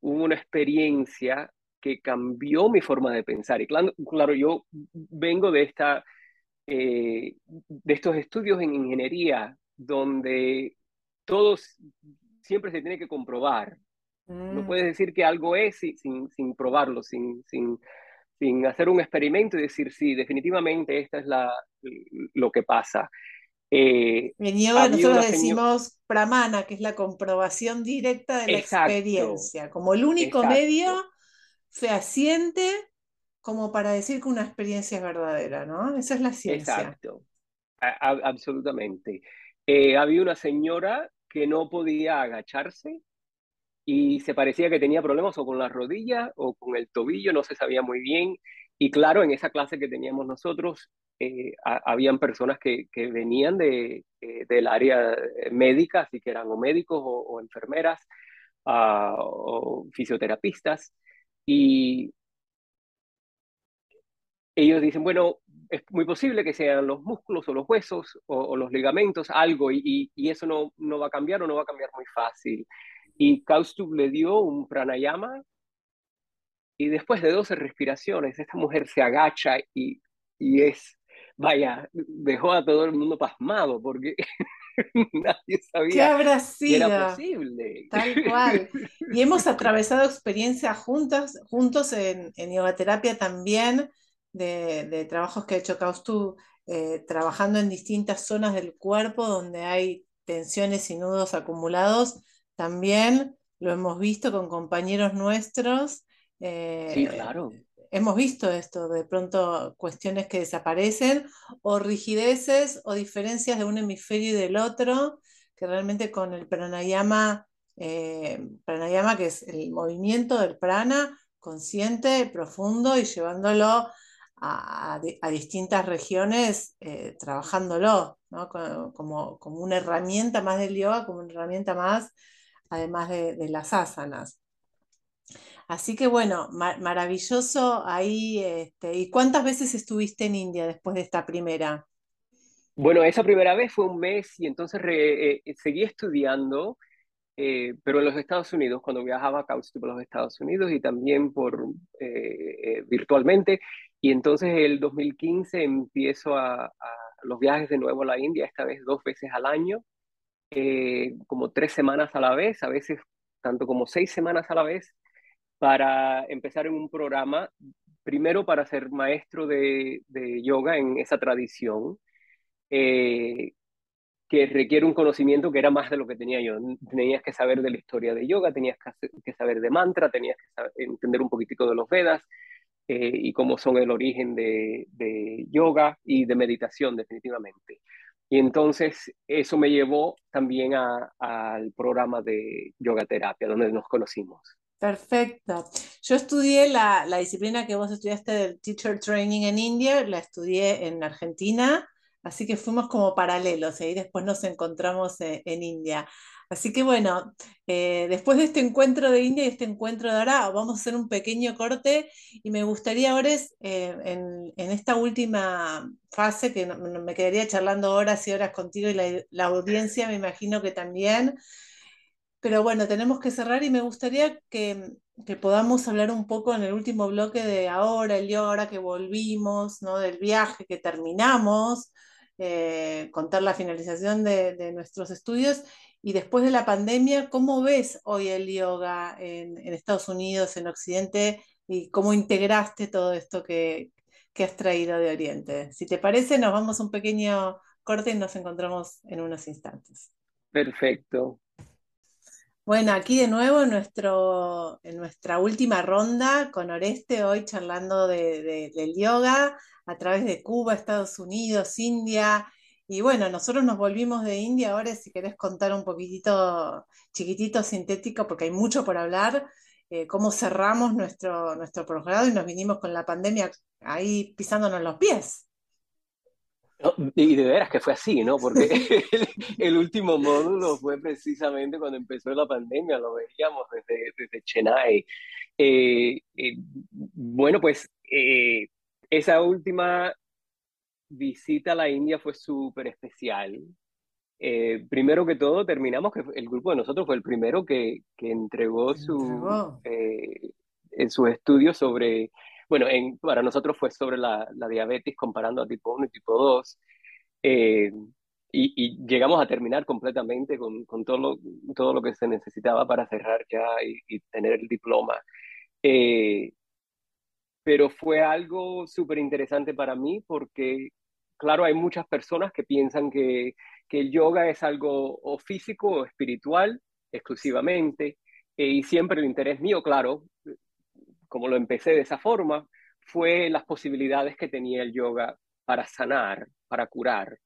hubo una experiencia que cambió mi forma de pensar. Y claro, claro yo vengo de, esta, eh, de estos estudios en ingeniería donde todos siempre se tiene que comprobar. No mm. puedes decir que algo es sin, sin probarlo, sin, sin, sin hacer un experimento y decir, sí, definitivamente esta es la, lo que pasa. Eh, en yoga nosotros decimos pramana, que es la comprobación directa de la experiencia, como el único medio fehaciente como para decir que una experiencia es verdadera, ¿no? Esa es la ciencia. Exacto, absolutamente. Eh, había una señora que no podía agacharse y se parecía que tenía problemas o con la rodilla o con el tobillo, no se sabía muy bien. Y claro, en esa clase que teníamos nosotros, eh, habían personas que, que venían de, eh, del área médica, así que eran o médicos o, enfermeras ah, o fisioterapistas. Y ellos dicen, bueno, es muy posible que sean los músculos o los huesos o, los ligamentos, algo, y, y, eso no, no va a cambiar o no va a cambiar muy fácil. Y Kaustub le dio un pranayama y después de 12 respiraciones, esta mujer se agacha y, y es, vaya, dejó a todo el mundo pasmado porque *laughs* nadie sabía que era posible. Tal cual. Y hemos *laughs* atravesado experiencias juntas, juntos en, en yoga terapia también, de, de, trabajos que ha hecho Kaustu, eh, trabajando en distintas zonas del cuerpo donde hay tensiones y nudos acumulados también lo hemos visto con compañeros nuestros. Eh, sí, claro. Hemos visto esto, de pronto cuestiones que desaparecen o rigideces o diferencias de un hemisferio y del otro, que realmente con el pranayama, eh, pranayama que es el movimiento del prana consciente, profundo y llevándolo a, distintas regiones, eh, trabajándolo como, como, una herramienta más del yoga, como una herramienta más además de, las asanas. Así que bueno, maravilloso ahí. Este, ¿Y cuántas veces estuviste en India después de esta primera? Bueno, esa primera vez fue un mes y entonces eh, eh, seguí estudiando, eh, pero en los Estados Unidos, cuando viajaba a por los Estados Unidos y también por virtualmente. Y entonces el 2015 empiezo a, los viajes de nuevo a la India, esta vez dos veces al año. Eh, como tres semanas a la vez, a veces tanto como seis semanas a la vez, para empezar en un programa, primero para ser maestro de, yoga en esa tradición, eh, que requiere un conocimiento que era más de lo que tenía yo. Tenías que saber de la historia de yoga, tenías que, saber de mantra, tenías que entender un poquitico de los Vedas eh, y cómo son el origen de, de yoga y de meditación definitivamente. Y entonces eso me llevó también al programa de yoga terapia, donde nos conocimos. Perfecto. Yo estudié la, la, disciplina que vos estudiaste del Teacher Training en India, la estudié en Argentina, así que fuimos como paralelos y después nos encontramos eh, en India. Así que bueno, eh, después de este encuentro de India y este encuentro de ahora, vamos a hacer un pequeño corte y me gustaría ahora eh, en, esta última fase, que me quedaría charlando horas y horas contigo y la, audiencia me imagino que también, pero bueno, tenemos que cerrar y me gustaría que, podamos hablar un poco en el último bloque de ahora, el yoga, ahora que volvimos, ¿no? del viaje que terminamos. Eh, contar la finalización de nuestros estudios y después de la pandemia, ¿cómo ves hoy el yoga en, Estados Unidos, en Occidente, y cómo integraste todo esto que, has traído de Oriente? Si te parece, nos vamos a un pequeño corte y nos encontramos en unos instantes. Perfecto. Bueno, aquí de nuevo en, nuestro, en nuestra última ronda con Oreste, hoy charlando del yoga. a través de Cuba, Estados Unidos, India. Y bueno, nosotros nos volvimos de India ahora, si querés contar un poquitito chiquitito, sintético, porque hay mucho por hablar, eh, cómo cerramos nuestro, nuestro programa y nos vinimos con la pandemia ahí pisándonos los pies. y de veras que fue así, ¿no? Porque *laughs* *laughs* el, último módulo fue precisamente cuando empezó la pandemia, lo veíamos desde, desde Chennai. Eh, eh, bueno, pues esa última visita a la India fue súper especial. Eh, primero que todo, terminamos que el grupo de nosotros fue el primero que, que entregó su, eh, en sus estudios sobre, bueno, en, para nosotros fue sobre la, la, diabetes comparando a tipo 1 y tipo 2. Eh, y, y, llegamos a terminar completamente con, con, todo, lo, todo lo que se necesitaba para cerrar ya y, y tener el diploma. pero fue algo súper interesante para mí porque claro, hay muchas personas que piensan que, el yoga es algo físico o espiritual exclusivamente, eh, y siempre el interés mío, claro, como lo empecé de esa forma, fue las posibilidades que tenía el yoga para sanar, para curar,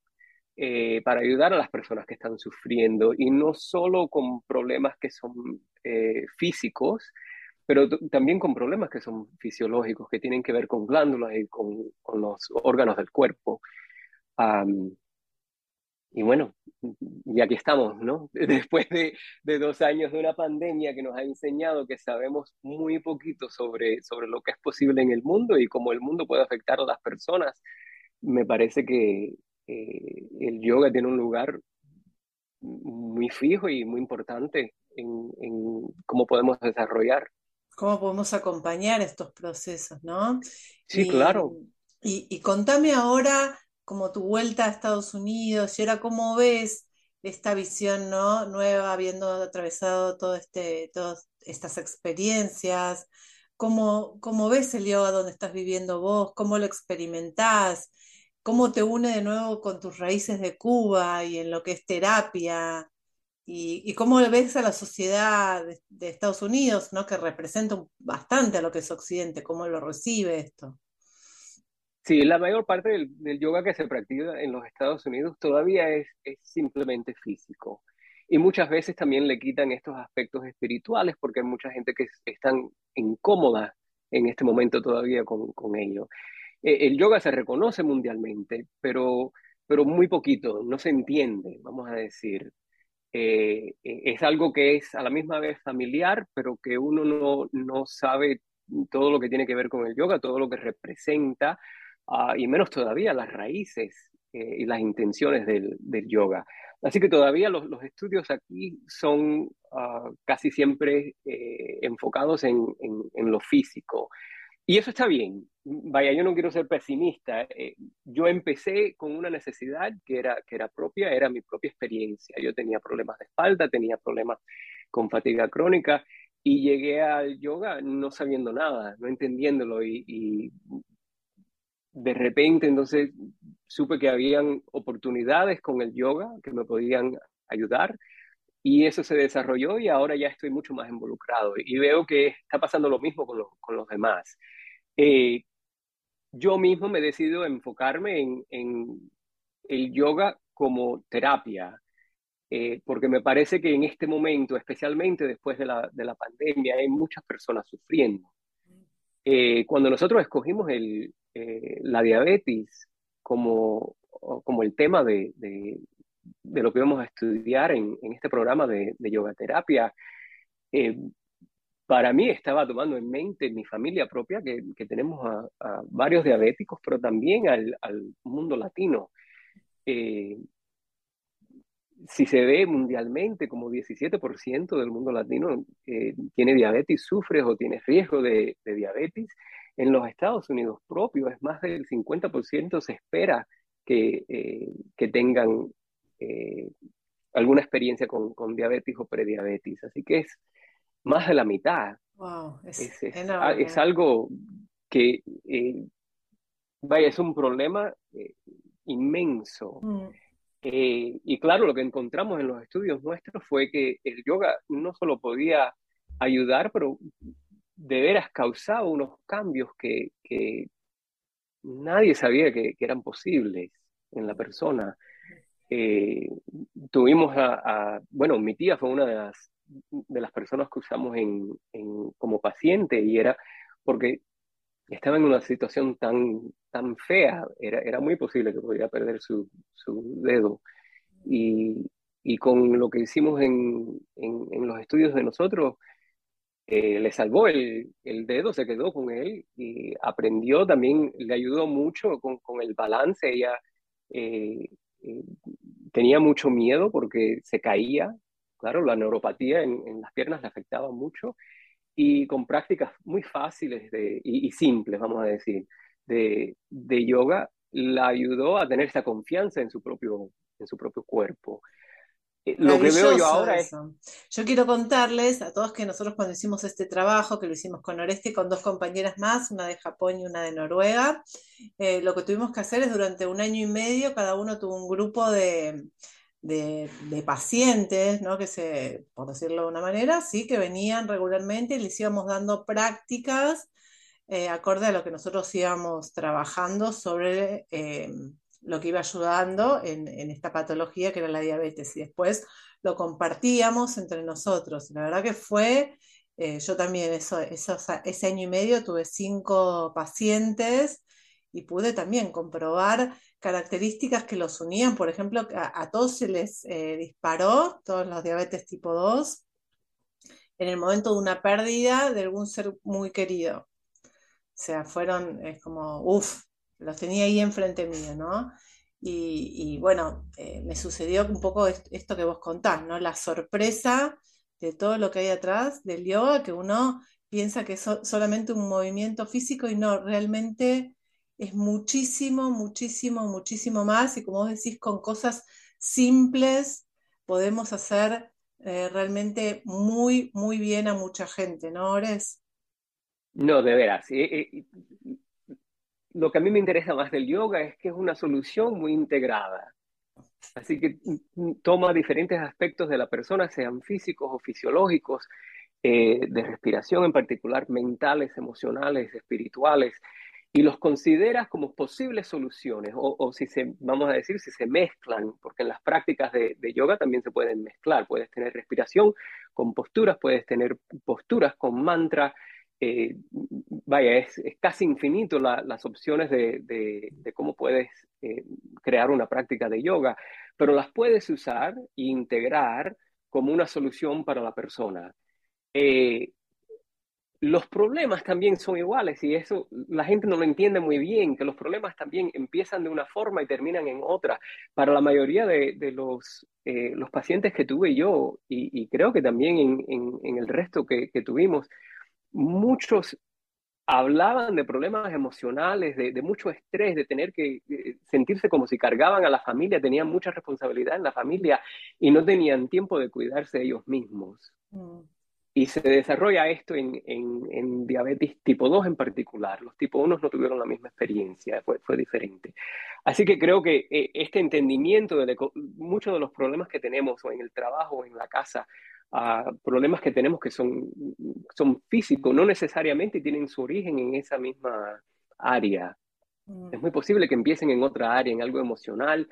eh, para ayudar a las personas que están sufriendo, y no solo con problemas que son eh, físicos, pero también con problemas que son fisiológicos, que tienen que ver con glándulas y con los órganos del cuerpo y bueno, y aquí estamos, ¿no? *laughs* Después de, de, dos años de una pandemia que nos ha enseñado que sabemos muy poquito sobre, sobre lo que es posible en el mundo y cómo el mundo puede afectar a las personas, me parece que eh, el yoga tiene un lugar muy fijo y muy importante en, en, cómo podemos desarrollar. Cómo podemos acompañar estos procesos, ¿no? Sí, claro. Y, y contame ahora como tu vuelta a Estados Unidos y ahora cómo ves esta visión ¿no? nueva, habiendo atravesado todo este, todas estas experiencias, ¿Cómo, cómo ves el yoga donde estás viviendo vos, cómo lo experimentás, cómo te une de nuevo con tus raíces de Cuba y en lo que es terapia, y, cómo ves a la sociedad de, de, Estados Unidos, ¿no? que representa bastante a lo que es Occidente, cómo lo recibe esto. Sí, la mayor parte del, yoga que se practica en los Estados Unidos todavía es, es, simplemente físico. Y muchas veces también le quitan estos aspectos espirituales porque hay mucha gente que están incómoda en este momento todavía con, con ello. Eh, el yoga se reconoce mundialmente, pero, pero muy poquito, no se entiende, vamos a decir. Eh, eh es algo que es a la misma vez familiar, pero que uno no, no sabe todo lo que tiene que ver con el yoga, todo lo que representa, uh, y menos todavía las raíces eh, y las intenciones del, yoga. Así que todavía los, estudios aquí son uh, casi siempre eh, enfocados en, en, en, lo físico. Y eso está bien. Vaya, yo no quiero ser pesimista. Eh, yo empecé con una necesidad que era, que era propia, era mi propia experiencia. Yo tenía problemas de espalda, tenía problemas con fatiga crónica y llegué al yoga no sabiendo nada, no entendiéndolo y, y de repente entonces supe que habían oportunidades con el yoga que me podían ayudar y eso se desarrolló y ahora ya estoy mucho más involucrado y veo que está pasando lo mismo con, con los demás. Eh, yo mismo me he decidido enfocarme en, en el yoga como terapia, eh, porque me parece que en este momento, especialmente después de la, de la pandemia, hay muchas personas sufriendo. Eh, cuando nosotros escogimos eh, la diabetes como, el tema de, lo que vamos a estudiar en, este programa de, yoga terapia, eh, para mí estaba tomando en mente mi familia propia, que, tenemos a, varios diabéticos, pero también al, mundo latino. Si se ve mundialmente como 17% del mundo latino eh, tiene diabetes, sufre o tiene riesgo de, de diabetes, en los Estados Unidos propios es más del 50% se espera que, eh, que tengan eh, alguna experiencia con, con, diabetes o prediabetes. Así que es más de la mitad. Wow, es, es, es, es algo que, vaya, es un problema inmenso. Mm. Eh, y claro, lo que encontramos en los estudios nuestros fue que el yoga no solo podía ayudar, pero de veras causaba unos cambios que, nadie sabía que, eran posibles en la persona. Eh, tuvimos a, bueno, mi tía fue una de las, de las personas que usamos en, como paciente y era porque estaba en una situación tan, tan fea, era, era muy posible que pudiera perder su, su dedo. Y, y, con lo que hicimos en, en, los estudios de nosotros, eh, le salvó el, el, dedo, se quedó con él y aprendió también, le ayudó mucho con, con el balance. Ella eh, eh, tenía mucho miedo porque se caía, claro, la neuropatía en, en las piernas le afectaba mucho y con prácticas muy fáciles de, y, simples, vamos a decir, de, de, yoga, la ayudó a tener esa confianza en su propio, en su propio cuerpo. Eh, lo que veo yo ahora es... Yo quiero contarles a todos que nosotros cuando hicimos este trabajo, que lo hicimos con Oreste, con dos compañeras más, una de Japón y una de Noruega, eh, lo que tuvimos que hacer es durante un año y medio, cada uno tuvo un grupo de, de, pacientes, ¿no? que se, por decirlo de una manera, sí, que venían regularmente y les íbamos dando prácticas eh, acorde a lo que nosotros íbamos trabajando sobre eh, lo que iba ayudando en, esta patología que era la diabetes. Y después lo compartíamos entre nosotros. La verdad que fue, eh, yo también eso, ese año y medio tuve cinco pacientes y pude también comprobar características que los unían. Por ejemplo, a, todos se les eh, disparó, todos los diabetes tipo 2, en el momento de una pérdida de algún ser muy querido. O sea, fueron, es como, uff, los tenía ahí enfrente mío, ¿no? Y, bueno, eh, me sucedió un poco esto que vos contás, ¿no? La sorpresa de todo lo que hay atrás del yoga, que uno piensa que es solamente un movimiento físico y no, realmente es muchísimo, muchísimo, muchísimo más y como vos decís, con cosas simples podemos hacer eh, realmente muy, muy bien a mucha gente, ¿no, Ores? No, de veras. Eh, eh, lo que a mí me interesa más del yoga es que es una solución muy integrada. Así que toma diferentes aspectos de la persona, sean físicos o fisiológicos, de respiración en particular, mentales, emocionales, espirituales, y los consideras como posibles soluciones, o, si se, vamos a decir, si se mezclan, porque en las prácticas de, yoga también se pueden mezclar, puedes tener respiración con posturas, puedes tener posturas con mantra, eh, vaya, es, casi infinito las opciones de, cómo puedes eh, crear una práctica de yoga, pero las puedes usar e integrar como una solución para la persona. Eh, los problemas también son iguales y eso la gente no lo entiende muy bien, que los problemas también empiezan de una forma y terminan en otra. Para la mayoría de, los, eh, los pacientes que tuve yo y, creo que también en, el resto que, tuvimos, muchos hablaban de problemas emocionales, de, mucho estrés, de tener que eh, sentirse como si cargaban a la familia, tenían mucha responsabilidad en la familia y no tenían tiempo de cuidarse ellos mismos. Mm. Y se desarrolla esto en, en, diabetes tipo 2 en particular. Los tipo 1 no tuvieron la misma experiencia, fue, fue diferente. Así que creo que eh, este entendimiento de muchos de los problemas que tenemos o en el trabajo o en la casa, uh, problemas que tenemos que son, son físicos, no necesariamente tienen su origen en esa misma área. Mm. Es muy posible que empiecen en otra área, en algo emocional,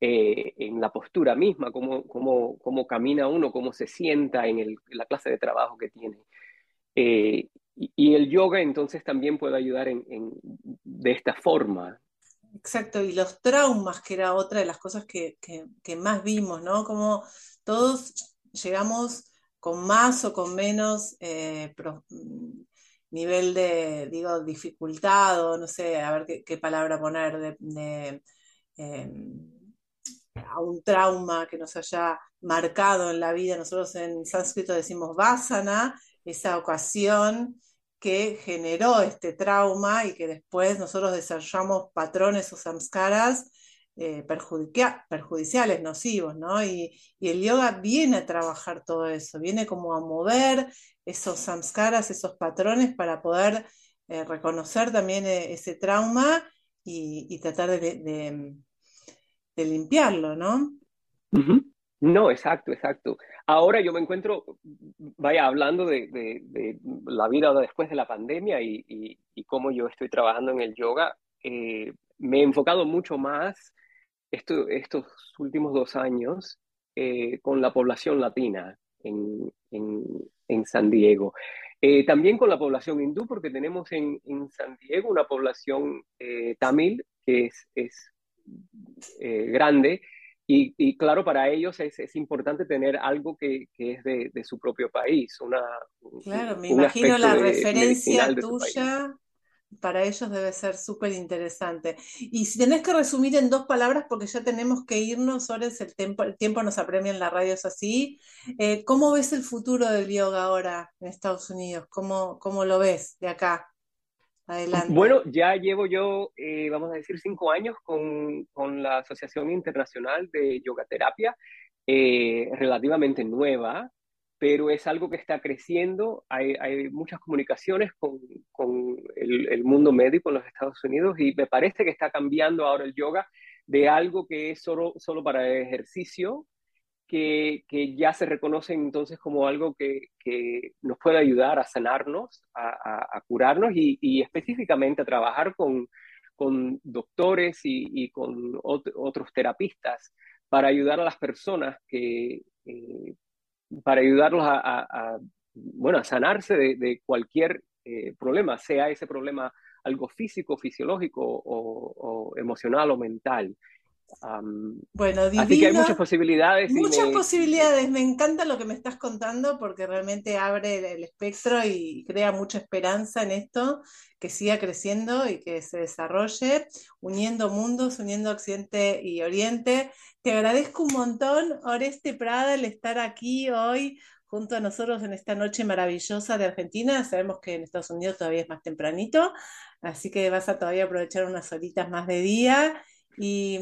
eh, en la postura misma, cómo, cómo, cómo, camina uno, cómo se sienta en, la clase de trabajo que tiene. Eh, y, el yoga entonces también puede ayudar en, de esta forma. Exacto, y los traumas, que era otra de las cosas que, que, más vimos, ¿no? Como todos llegamos con más o con menos eh, nivel de, digo, dificultad o no sé, a ver qué, palabra poner, de, em, a un trauma que nos haya marcado en la vida. Nosotros en sánscrito decimos vasana, esa ocasión que generó este trauma y que después nosotros desarrollamos patrones o samskaras eh, perjudiciales, nocivos, ¿no? Y, el yoga viene a trabajar todo eso, viene como a mover esos samskaras, esos patrones para poder eh, reconocer también eh, ese trauma y, tratar de limpiarlo, ¿no? No, exacto, exacto. Ahora yo me encuentro, vaya, hablando de, la vida después de la pandemia y, cómo yo estoy trabajando en el yoga, me he enfocado mucho más estos últimos dos años con la población latina en, en San Diego. Eh, también con la población hindú, porque tenemos en, en San Diego una población eh, tamil que es eh, grande y, y, claro, para ellos es, es importante tener algo que, que es de, de, su propio país. Una, claro, me imagino la referencia tuya para ellos debe ser súper interesante. Y si tenés que resumir en dos palabras, porque ya tenemos que irnos, ahora es el tiempo, el tiempo nos apremia en la radio, es así. Eh, ¿Cómo ves el futuro del yoga ahora en Estados Unidos? ¿Cómo, cómo lo ves de acá? Bueno, ya llevo yo, eh, vamos a decir, cinco años con, con, la Asociación Internacional de Yoga Terapia, eh, relativamente nueva pero es algo que está creciendo. Hay, hay muchas comunicaciones con, con el, el, mundo médico en los Estados Unidos y me parece que está cambiando ahora el yoga de algo que es solo, solo para ejercicio, que, ya se reconoce entonces como algo que, nos puede ayudar a sanarnos, a, curarnos y, específicamente a trabajar con, con doctores y, con ot otros terapistas para ayudar a las personas que, eh, para ayudarlos a, bueno, a sanarse de, cualquier eh, problema, sea ese problema algo físico, fisiológico o emocional o mental. Um, bueno, divino, así que hay muchas posibilidades. Muchas me... posibilidades. Me encanta lo que me estás contando porque realmente abre el, el, espectro y crea mucha esperanza en esto, que siga creciendo y que se desarrolle, uniendo mundos, uniendo Occidente y Oriente. Te agradezco un montón, Oreste Prada, el estar aquí hoy junto a nosotros en esta noche maravillosa de Argentina. Sabemos que en Estados Unidos todavía es más tempranito, así que vas a todavía aprovechar unas horitas más de día y,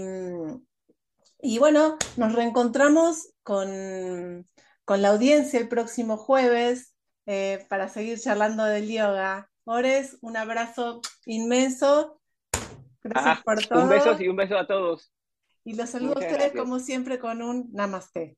y bueno, nos reencontramos con, con, la audiencia el próximo jueves eh, para seguir charlando del yoga. Ores, un abrazo inmenso. Gracias ah, por todo. Un beso y un beso a todos. Y los saludo Muchas a ustedes gracias. como siempre con un namaste.